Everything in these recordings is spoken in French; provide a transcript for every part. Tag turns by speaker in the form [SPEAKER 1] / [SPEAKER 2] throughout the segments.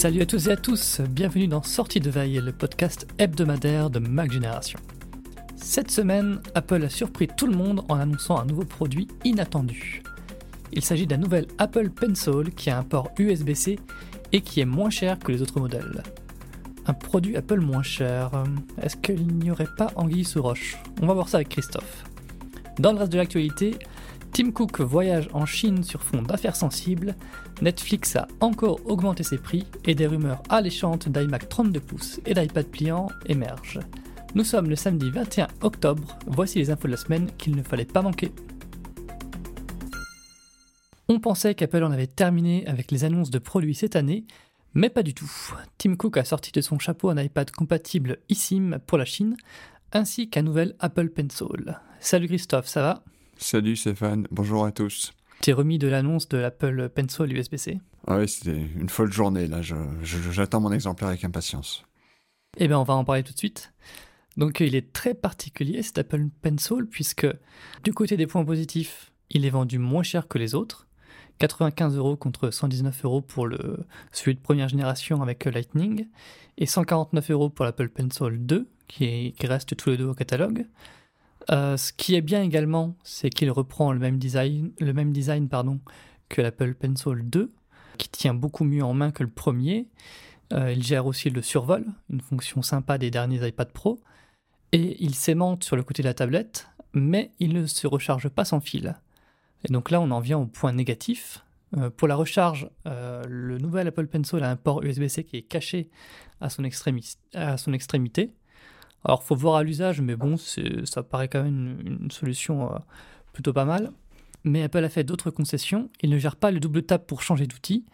[SPEAKER 1] Salut à tous et à tous, bienvenue dans Sortie de Veille, le podcast hebdomadaire de Mac Génération. Cette semaine, Apple a surpris tout le monde en annonçant un nouveau produit inattendu. Il s'agit d'un nouvel Apple Pencil qui a un port USB-C et qui est moins cher que les autres modèles. Un produit Apple moins cher, est-ce qu'il n'y aurait pas anguille sous roche? On va voir ça avec Christophe. Dans le reste de l'actualité, Tim Cook voyage en Chine sur fond d'affaires sensibles, Netflix a encore augmenté ses prix et des rumeurs alléchantes d'iMac 32 pouces et d'iPad pliant émergent. Nous sommes le samedi 21 octobre, voici les infos de la semaine qu'il ne fallait pas manquer. On pensait qu'Apple en avait terminé avec les annonces de produits cette année, mais pas du tout. Tim Cook a sorti de son chapeau un iPad compatible eSIM pour la Chine, ainsi qu'un nouvel Apple Pencil. Salut Christophe, ça va?
[SPEAKER 2] Salut Stéphane, bonjour à tous.
[SPEAKER 1] T'es remis de l'annonce de l'Apple Pencil USB-C
[SPEAKER 2] Ah oui, c'était une folle journée là, j'attends mon exemplaire avec impatience.
[SPEAKER 1] Eh bien, on va en parler tout de suite. Donc, il est très particulier cet Apple Pencil, puisque du côté des points positifs, il est vendu moins cher que les autres. 95 euros contre 119 euros pour le, celui de première génération avec Lightning, et 149 euros pour l'Apple Pencil 2, qui, qui reste tous les deux au catalogue. Euh, ce qui est bien également, c'est qu'il reprend le même design, que l'Apple Pencil 2, qui tient beaucoup mieux en main que le premier. Euh, il gère aussi le survol, une fonction sympa des derniers iPad Pro. Et il s'aimante sur le côté de la tablette, mais il ne se recharge pas sans fil. Et donc là, on en vient au point négatif. Euh, pour la recharge, le nouvel Apple Pencil a un port USB-C qui est caché à son extrémité. Alors, faut voir à l'usage, mais bon, ça paraît quand même une, solution euh, plutôt pas mal. Mais Apple a fait d'autres concessions. Il ne gère pas le double tap pour changer d'outil.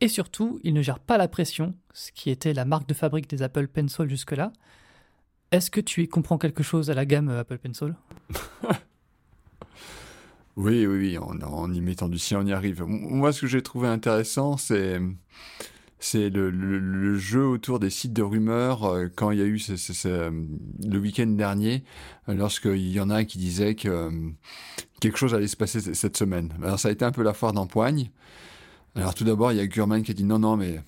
[SPEAKER 1] Et surtout, il ne gère pas la pression, ce qui était la marque de fabrique des Apple Pencil jusque-là. Est-ce que tu y comprends quelque chose à la gamme euh, Apple Pencil?
[SPEAKER 2] Oui, oui, oui, en, y mettant du sien, on y arrive. Moi, ce que j'ai trouvé intéressant, c'est c'est le, jeu autour des sites de rumeurs euh, quand il y a eu euh, le week-end dernier, euh, lorsqu'il y en a un qui disait que quelque chose allait se passer cette semaine. Alors ça a été un peu la foire d'empoigne. Alors tout d'abord, il y a Gurman qui a dit non, non, mais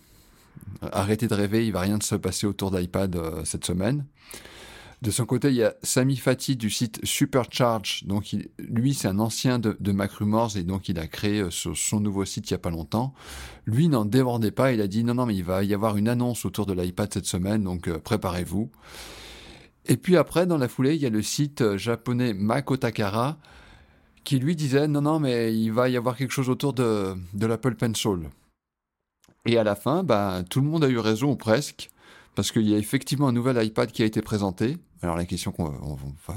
[SPEAKER 2] arrêtez de rêver, il va rien se passer autour d'iPad cette semaine. De son côté, il y a Sami Fati du site Supercharge. Donc, lui, c'est un ancien de, MacRumors et donc il a créé euh, son nouveau site il n'y a pas longtemps. Lui n'en débordait pas. Il a dit non, non, mais il va y avoir une annonce autour de l'iPad cette semaine, donc euh, préparez-vous. Et puis après, dans la foulée, il y a le site euh, japonais Makotakara qui lui disait non, non, mais il va y avoir quelque chose autour de, de l'Apple Pencil. Et à la fin, bah, tout le monde a eu raison, ou presque parce qu'il y a effectivement un nouvel iPad qui a été présenté. Alors la question,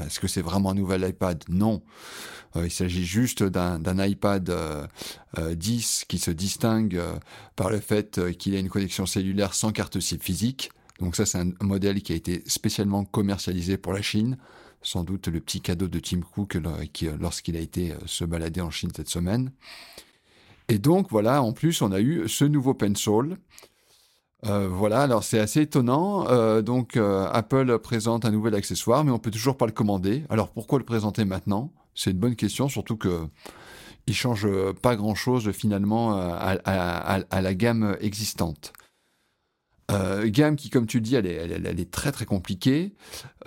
[SPEAKER 2] est-ce que c'est vraiment un nouvel iPad? Non. Euh, il s'agit juste d'un iPad 10 euh, euh, qui se distingue par le fait qu'il a une connexion cellulaire sans carte SIM physique. Donc ça, c'est un modèle qui a été spécialement commercialisé pour la Chine. Sans doute le petit cadeau de Tim Cook lorsqu'il a été se balader en Chine cette semaine. Et donc voilà, en plus, on a eu ce nouveau Pencil. Euh, voilà, alors c'est assez étonnant. Euh, donc euh, Apple présente un nouvel accessoire, mais on peut toujours pas le commander. Alors pourquoi le présenter maintenant? C'est une bonne question, surtout que il change pas grand-chose finalement à, la gamme existante. Euh, gamme qui, comme tu dis, elle est, elle, est très très compliquée.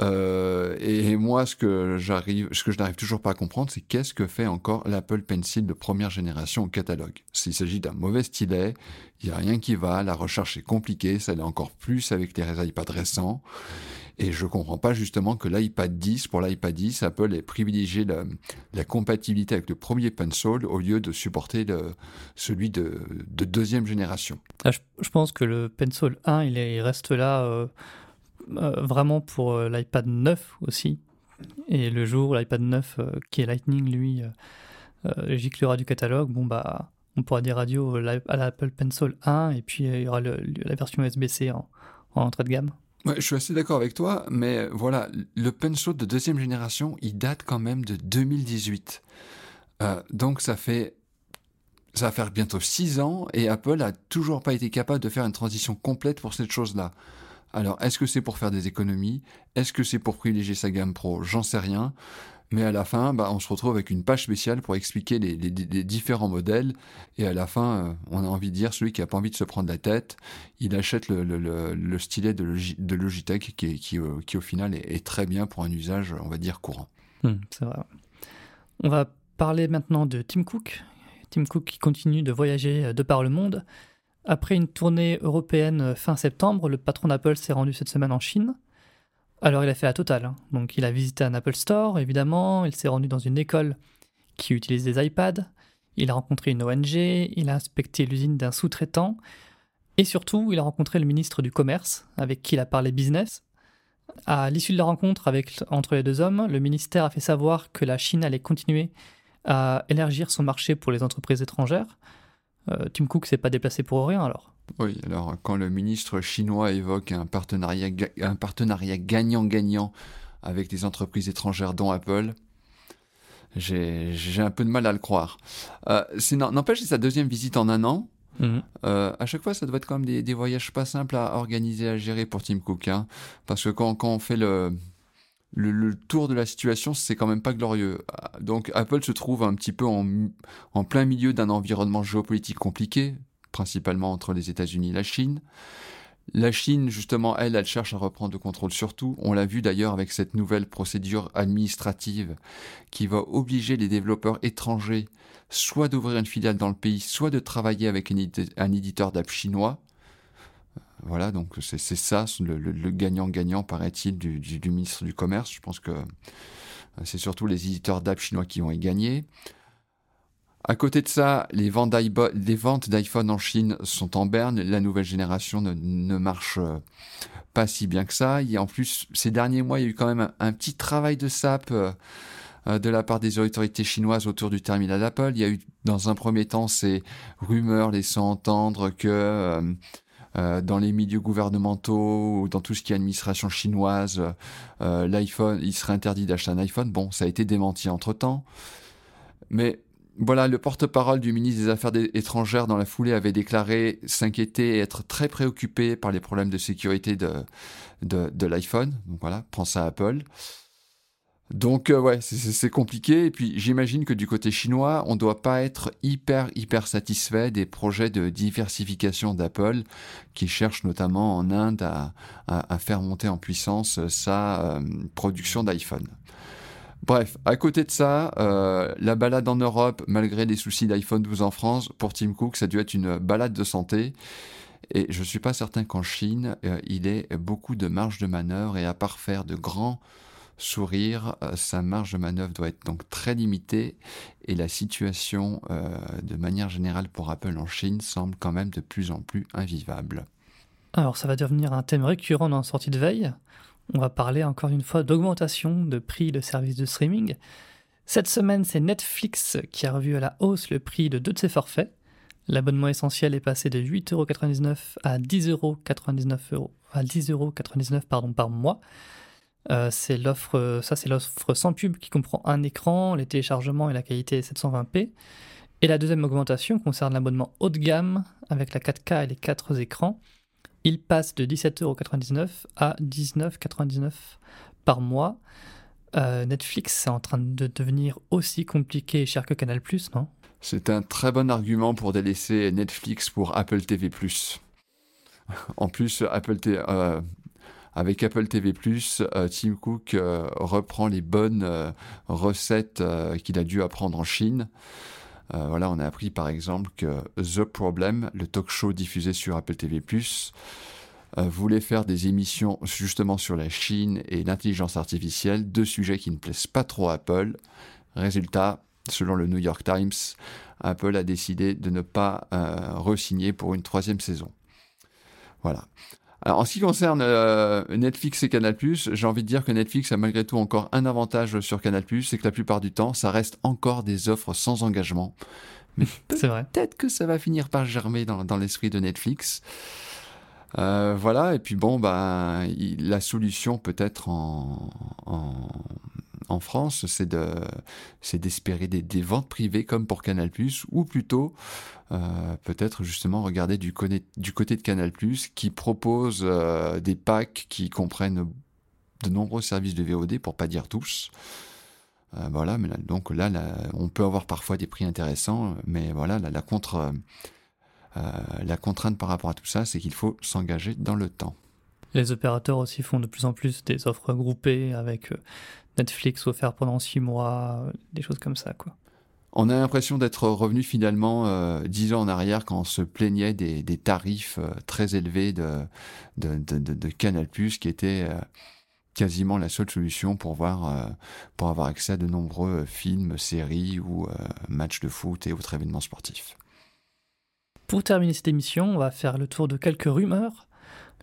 [SPEAKER 2] Euh, et, moi, ce que j'arrive, ce que je n'arrive toujours pas à comprendre, c'est qu'est-ce que fait encore l'Apple Pencil de première génération au catalogue? S'il s'agit d'un mauvais stylet, il n'y a rien qui va. La recherche est compliquée, ça l'est encore plus avec les iPad récents. Et je comprends pas justement que l'iPad 10, pour l'iPad 10, Apple ait privilégié la, compatibilité avec le premier Pencil au lieu de supporter celui de, deuxième génération.
[SPEAKER 1] Ah, je, pense que le Pencil 1, il, reste là euh, euh, vraiment pour euh, l'iPad 9 aussi. Et le jour où l'iPad 9, qui est Lightning, lui, giclera du catalogue, bon bah on pourra dire radio à l'Apple Pencil 1 et puis il y aura la version USB-C en entrée de gamme
[SPEAKER 2] je suis assez d'accord avec toi, mais voilà, le Pencil de deuxième génération, il date quand même de 2018. Euh, donc ça fait ça va faire bientôt six ans et Apple a toujours pas été capable de faire une transition complète pour cette chose-là. Alors, est-ce que c'est pour faire des économies? Est-ce que c'est pour privilégier sa gamme pro? J'en sais rien. Mais à la fin, bah, on se retrouve avec une page spéciale pour expliquer les, différents modèles. Et à la fin, euh, on a envie de dire, celui qui n'a pas envie de se prendre la tête, il achète le, stylet de, Logitech qui, euh, qui, au final est, très bien pour un usage, on va dire, courant.
[SPEAKER 1] Hmm, c'est vrai. On va parler maintenant de Tim Cook. Tim Cook qui continue de voyager euh, de par le monde. Après une tournée européenne fin septembre, le patron d'Apple s'est rendu cette semaine en Chine. Alors il a fait la totale. Hein. Donc il a visité un Apple Store, évidemment, il s'est rendu dans une école qui utilise des iPads, il a rencontré une ONG, il a inspecté l'usine d'un sous-traitant, et surtout il a rencontré le ministre du Commerce, avec qui il a parlé business. À l'issue de la rencontre avec, entre les deux hommes, le ministère a fait savoir que la Chine allait continuer à élargir son marché pour les entreprises étrangères. Euh, Tim Cook s'est pas déplacé pour rien alors.
[SPEAKER 2] Oui, alors quand le ministre chinois évoque un partenariat, un partenariat gagnant-gagnant avec des entreprises étrangères dont Apple, j'ai un peu de mal à le croire. Euh, N'empêche, c'est sa deuxième visite en un an. Mhm. Euh, à chaque fois, ça doit être quand même des, voyages pas simples à organiser, à gérer pour Tim Cook. Hein, parce que quand, quand on fait le, le, le, tour de la situation, c'est quand même pas glorieux. Donc Apple se trouve un petit peu en, en plein milieu d'un environnement géopolitique compliqué, principalement entre les États-Unis et la Chine. La Chine, justement, elle, elle cherche à reprendre le contrôle sur tout. On l'a vu d'ailleurs avec cette nouvelle procédure administrative qui va obliger les développeurs étrangers soit d'ouvrir une filiale dans le pays, soit de travailler avec un éditeur d'app chinois. Voilà, donc c'est ça le gagnant-gagnant, paraît-il, du, du, ministre du Commerce. Je pense que c'est surtout les éditeurs d'app chinois qui vont y gagner. À côté de ça, les ventes d'iPhone en Chine sont en berne. La nouvelle génération ne, marche euh, pas si bien que ça. en plus, ces derniers mois, il y a eu quand même un, petit travail de SAP euh, euh, de la part des autorités chinoises autour du terminal Apple. Il y a eu, dans un premier temps, ces rumeurs laissant entendre que dans les milieux gouvernementaux ou dans tout ce qui est administration chinoise, l'iPhone, il serait interdit d'acheter un iPhone. Bon, ça a été démenti entre-temps. Mais voilà, le porte-parole du ministre des Affaires étrangères dans la foulée avait déclaré s'inquiéter et être très préoccupé par les problèmes de sécurité de, l'iPhone. Donc voilà, prends ça Apple. Donc euh, ouais, c'est compliqué. Et puis j'imagine que du côté chinois, on ne doit pas être hyper hyper satisfait des projets de diversification d'Apple, qui cherche notamment en Inde à, à, faire monter en puissance sa euh, production d'iPhone. Bref, à côté de ça, euh, la balade en Europe, malgré les soucis d'iPhone 12 en France, pour Tim Cook, ça a dû être une balade de santé. Et je ne suis pas certain qu'en Chine, euh, il ait beaucoup de marge de manœuvre. Et à part faire de grands sourires, euh, sa marge de manœuvre doit être donc très limitée. Et la situation, de manière générale pour Apple en Chine, semble quand même de plus en plus invivable.
[SPEAKER 1] Alors ça va devenir un thème récurrent dans la sortie de veille on va parler encore une fois d'augmentation de prix de services de streaming. Cette semaine, c'est Netflix qui a revu à la hausse le prix de deux de ses forfaits, L'abonnement essentiel est passé de 8,99€ à 10,99€ à 10,99€ pardon par mois. Euh, l'offre, ça c'est l'offre sans pub qui comprend un écran, les téléchargements et la qualité 720p. Et la deuxième augmentation concerne l'abonnement haut de gamme avec la 4K et les 4 écrans. Il passe de 17,99€ à 19,99€ par mois. Euh, Netflix est en train de devenir aussi compliqué et cher que Canal+, non?
[SPEAKER 2] C'est un très bon argument pour délaisser Netflix pour Apple TV+. En plus, euh, avec Apple TV+, euh, Tim Cook reprend les bonnes recettes qu'il a dû apprendre en Chine. Voilà, on a appris par exemple que The Problem, le talk show diffusé sur Apple TV+, euh, voulait faire des émissions justement sur la Chine et l'intelligence artificielle, deux sujets qui ne plaisent pas trop à Apple. Résultat, selon le New York Times, Apple a décidé de ne pas euh, re-signer pour une troisième saison. Voilà. Alors, en ce qui concerne euh, Netflix et Canal+, j'ai envie de dire que Netflix a malgré tout encore un avantage sur Canal+, c'est que la plupart du temps, ça reste encore des offres sans engagement. Mais peut-être que ça va finir par germer dans, dans l'esprit de Netflix. Euh, voilà, et puis bon, bah, la solution peut-être en, en, France, c'est de, c'est d'espérer des, ventes privées comme pour Canal+, ou plutôt euh, peut-être justement regarder du, côté de Canal+, qui propose euh, des packs qui comprennent de nombreux services de VOD, pour pas dire tous. voilà, mais donc là, on peut avoir parfois des prix intéressants, mais voilà, la contre euh, la contrainte par rapport à tout ça, c'est qu'il faut s'engager dans le temps.
[SPEAKER 1] Les opérateurs aussi font de plus en plus des offres groupées avec euh, Netflix offert pendant six mois, euh, des choses comme ça, quoi.
[SPEAKER 2] On a l'impression d'être revenu finalement dix ans en arrière quand on se plaignait des, tarifs très élevés de, de, Canal+, qui était quasiment la seule solution pour, voir, pour avoir accès à de nombreux films, séries ou matchs de foot et autres événements sportifs.
[SPEAKER 1] Pour terminer cette émission, on va faire le tour de quelques rumeurs.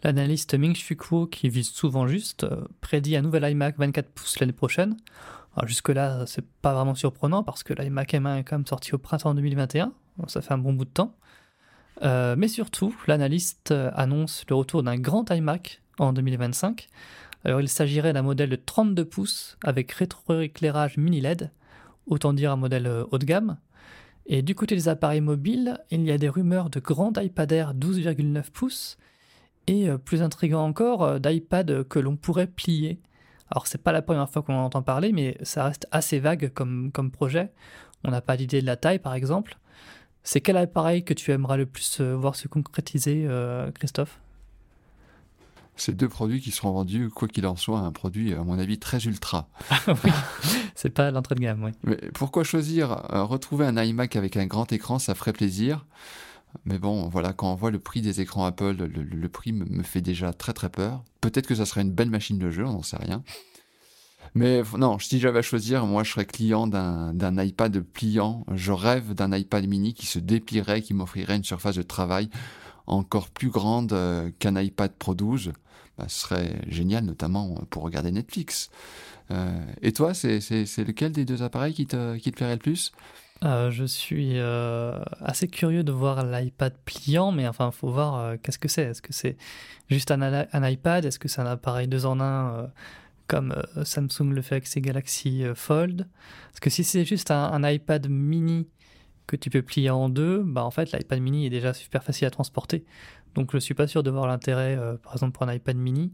[SPEAKER 1] L'analyste Ming Chi Kuo, qui vise souvent juste, euh, prédit un nouvel iMac 24 pouces l'année prochaine. jusque-là, c'est pas vraiment surprenant parce que l'iMac M1 est quand même sorti au printemps 2021, ça fait un bon bout de temps. Euh, mais surtout, l'analyste euh, annonce le retour d'un grand iMac en 2025. Alors il s'agirait d'un modèle de 32 pouces avec rétroéclairage mini LED, autant dire un modèle haut de gamme. Et du côté des appareils mobiles, il y a des rumeurs de grands iPad Air 12,9 pouces et euh, plus intrigant encore, euh, d'iPad que l'on pourrait plier. Alors c'est pas la première fois qu'on en entend parler, mais ça reste assez vague comme, comme projet. On n'a pas d'idée de la taille par exemple. C'est quel appareil que tu aimerais le plus euh, voir se concrétiser, Christophe?
[SPEAKER 2] Ces deux produits qui seront vendus, quoi qu'il en soit, un produit, à mon avis, très ultra.
[SPEAKER 1] oui, c'est pas l'entrée de gamme, oui.
[SPEAKER 2] Mais pourquoi choisir Retrouver un iMac avec un grand écran, ça ferait plaisir. Mais bon, voilà, quand on voit le prix des écrans Apple, le, prix me, fait déjà très très peur. Peut-être que ça serait une belle machine de jeu, on n'en sait rien. Mais non, si j'avais à choisir, moi je serais client d'un iPad pliant. Je rêve d'un iPad mini qui se déplierait, qui m'offrirait une surface de travail encore plus grande euh, qu'un iPad Pro 12 bah, ce serait génial, notamment pour regarder Netflix. Euh, et toi, c'est lequel des deux appareils qui te, qui te plairait le plus?
[SPEAKER 1] Euh, je suis euh, assez curieux de voir l'iPad pliant, mais enfin, faut voir qu'est-ce que c'est. Est-ce que c'est juste un, iPad? Est-ce que c'est un appareil deux en un comme Samsung le fait avec ses Galaxy Fold? Parce que si c'est juste un, un, iPad mini que tu peux plier en deux, bah en fait l'iPad mini est déjà super facile à transporter. Donc je suis pas sûr de voir l'intérêt, euh, par exemple, pour un iPad mini.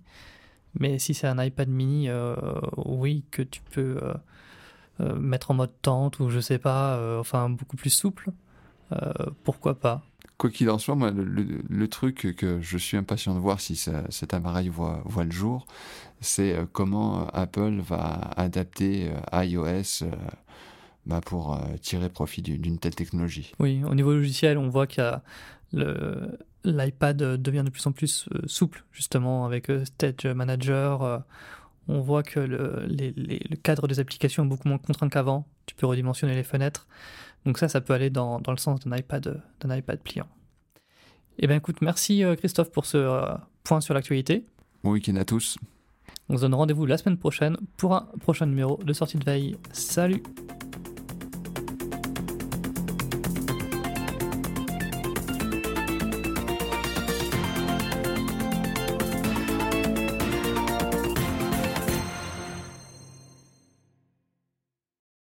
[SPEAKER 1] Mais si c'est un iPad mini, euh, oui, que tu peux euh, mettre en mode tente ou je sais pas, enfin beaucoup plus souple, pourquoi pas
[SPEAKER 2] Quoi qu'il en soit, moi, le, truc que je suis impatient de voir si cet appareil voit, voit le jour, c'est comment Apple va adapter iOS bah, pour tirer profit d'une telle technologie.
[SPEAKER 1] Oui, au niveau logiciel, on voit qu'il y a l'iPad devient de plus en plus euh, souple, justement, avec euh, Stage Manager. Euh, on voit que le, le, cadre des applications est beaucoup moins contraint qu'avant. Tu peux redimensionner les fenêtres. Donc ça, ça peut aller dans, dans le sens d'un iPad, d'un iPad pliant. Eh bien écoute, merci Christophe pour ce point sur l'actualité.
[SPEAKER 2] Bon week-end à tous.
[SPEAKER 1] On se donne rendez-vous la semaine prochaine pour un prochain numéro de sortie de veille. Salut